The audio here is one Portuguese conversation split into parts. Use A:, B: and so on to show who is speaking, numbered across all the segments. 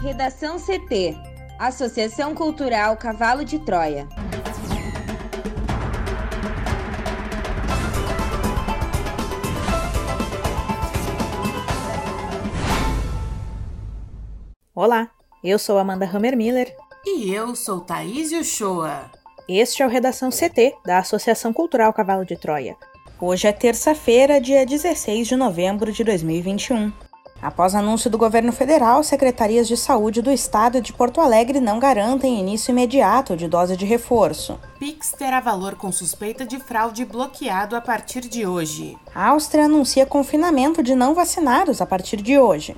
A: Redação CT Associação Cultural Cavalo de Troia.
B: Olá, eu sou Amanda Hammermiller.
C: E eu sou Thaís Uchoa.
B: Este é o Redação CT, da Associação Cultural Cavalo de Troia. Hoje é terça-feira, dia 16 de novembro de 2021. Após anúncio do governo federal, secretarias de saúde do estado de Porto Alegre não garantem início imediato de dose de reforço.
C: Pix terá valor com suspeita de fraude bloqueado a partir de hoje.
B: A Áustria anuncia confinamento de não vacinados a partir de hoje.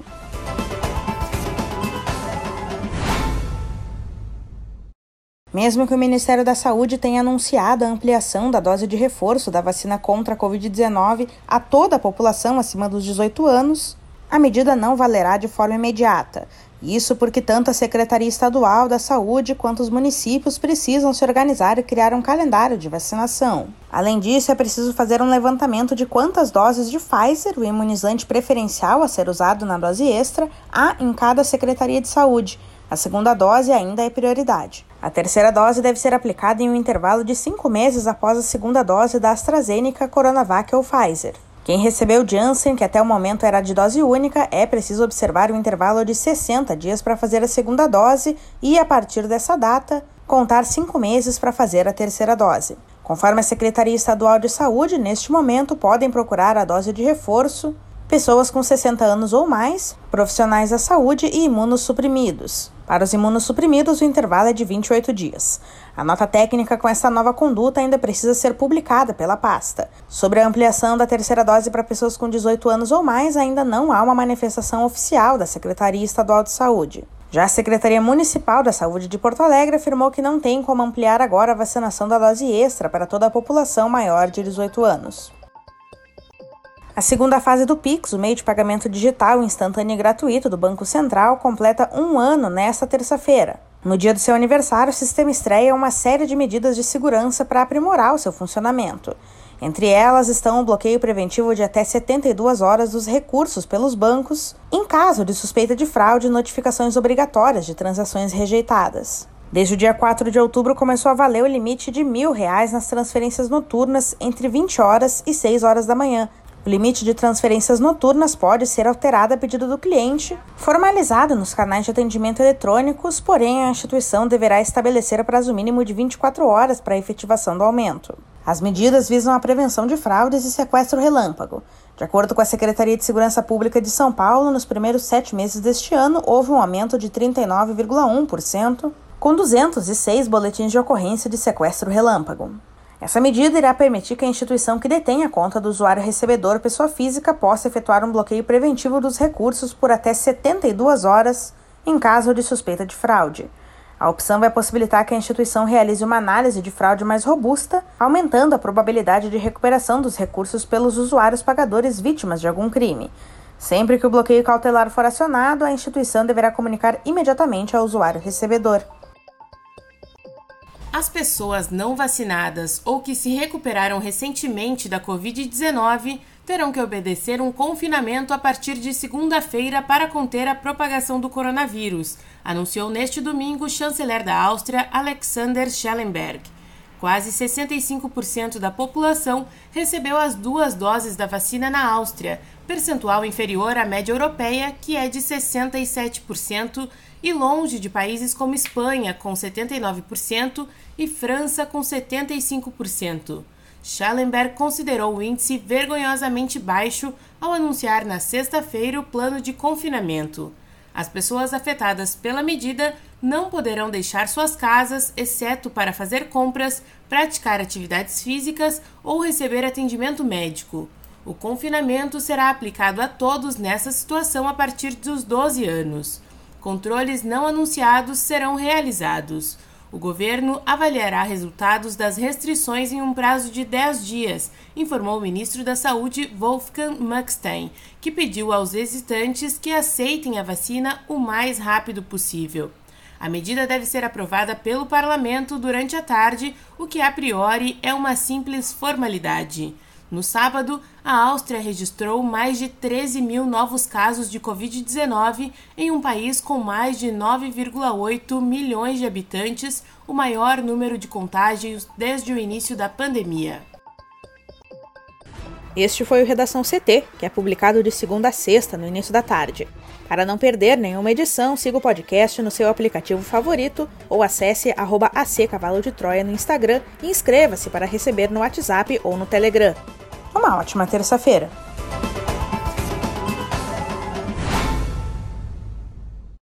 B: Mesmo que o Ministério da Saúde tenha anunciado a ampliação da dose de reforço da vacina contra a Covid-19 a toda a população acima dos 18 anos, a medida não valerá de forma imediata. Isso porque tanto a Secretaria Estadual da Saúde quanto os municípios precisam se organizar e criar um calendário de vacinação. Além disso, é preciso fazer um levantamento de quantas doses de Pfizer, o imunizante preferencial a ser usado na dose extra, há em cada Secretaria de Saúde. A segunda dose ainda é prioridade. A terceira dose deve ser aplicada em um intervalo de cinco meses após a segunda dose da AstraZeneca, Coronavac ou Pfizer. Quem recebeu Janssen, que até o momento era de dose única, é preciso observar o intervalo de 60 dias para fazer a segunda dose e, a partir dessa data, contar cinco meses para fazer a terceira dose. Conforme a Secretaria Estadual de Saúde, neste momento podem procurar a dose de reforço pessoas com 60 anos ou mais, profissionais da saúde e imunossuprimidos. Para os imunossuprimidos, o intervalo é de 28 dias. A nota técnica com essa nova conduta ainda precisa ser publicada pela pasta. Sobre a ampliação da terceira dose para pessoas com 18 anos ou mais, ainda não há uma manifestação oficial da Secretaria Estadual de Saúde. Já a Secretaria Municipal da Saúde de Porto Alegre afirmou que não tem como ampliar agora a vacinação da dose extra para toda a população maior de 18 anos. A segunda fase do Pix, o meio de pagamento digital instantâneo e gratuito do Banco Central, completa um ano nesta terça-feira. No dia do seu aniversário, o sistema estreia uma série de medidas de segurança para aprimorar o seu funcionamento. Entre elas estão o bloqueio preventivo de até 72 horas dos recursos pelos bancos, em caso de suspeita de fraude e notificações obrigatórias de transações rejeitadas. Desde o dia 4 de outubro começou a valer o limite de mil reais nas transferências noturnas entre 20 horas e 6 horas da manhã, o limite de transferências noturnas pode ser alterado a pedido do cliente, formalizado nos canais de atendimento eletrônicos, porém a instituição deverá estabelecer prazo mínimo de 24 horas para a efetivação do aumento. As medidas visam a prevenção de fraudes e sequestro relâmpago. De acordo com a Secretaria de Segurança Pública de São Paulo, nos primeiros sete meses deste ano houve um aumento de 39,1%, com 206 boletins de ocorrência de sequestro relâmpago. Essa medida irá permitir que a instituição que detém a conta do usuário recebedor pessoa física possa efetuar um bloqueio preventivo dos recursos por até 72 horas em caso de suspeita de fraude. A opção vai possibilitar que a instituição realize uma análise de fraude mais robusta, aumentando a probabilidade de recuperação dos recursos pelos usuários pagadores vítimas de algum crime. Sempre que o bloqueio cautelar for acionado, a instituição deverá comunicar imediatamente ao usuário recebedor.
C: As pessoas não vacinadas ou que se recuperaram recentemente da Covid-19 terão que obedecer um confinamento a partir de segunda-feira para conter a propagação do coronavírus, anunciou neste domingo o chanceler da Áustria, Alexander Schellenberg. Quase 65% da população recebeu as duas doses da vacina na Áustria, percentual inferior à média europeia, que é de 67%, e longe de países como Espanha, com 79%, e França, com 75%. Schallenberg considerou o índice vergonhosamente baixo ao anunciar na sexta-feira o plano de confinamento. As pessoas afetadas pela medida não poderão deixar suas casas, exceto para fazer compras, praticar atividades físicas ou receber atendimento médico. O confinamento será aplicado a todos nessa situação a partir dos 12 anos. Controles não anunciados serão realizados. O governo avaliará resultados das restrições em um prazo de 10 dias, informou o ministro da Saúde, Wolfgang Maxstein, que pediu aos hesitantes que aceitem a vacina o mais rápido possível. A medida deve ser aprovada pelo parlamento durante a tarde, o que a priori é uma simples formalidade. No sábado, a Áustria registrou mais de 13 mil novos casos de Covid-19 em um país com mais de 9,8 milhões de habitantes, o maior número de contágios desde o início da pandemia.
B: Este foi o Redação CT, que é publicado de segunda a sexta, no início da tarde. Para não perder nenhuma edição, siga o podcast no seu aplicativo favorito ou acesse arroba AC Cavalo de Troia no Instagram e inscreva-se para receber no WhatsApp ou no Telegram. Uma ótima terça-feira!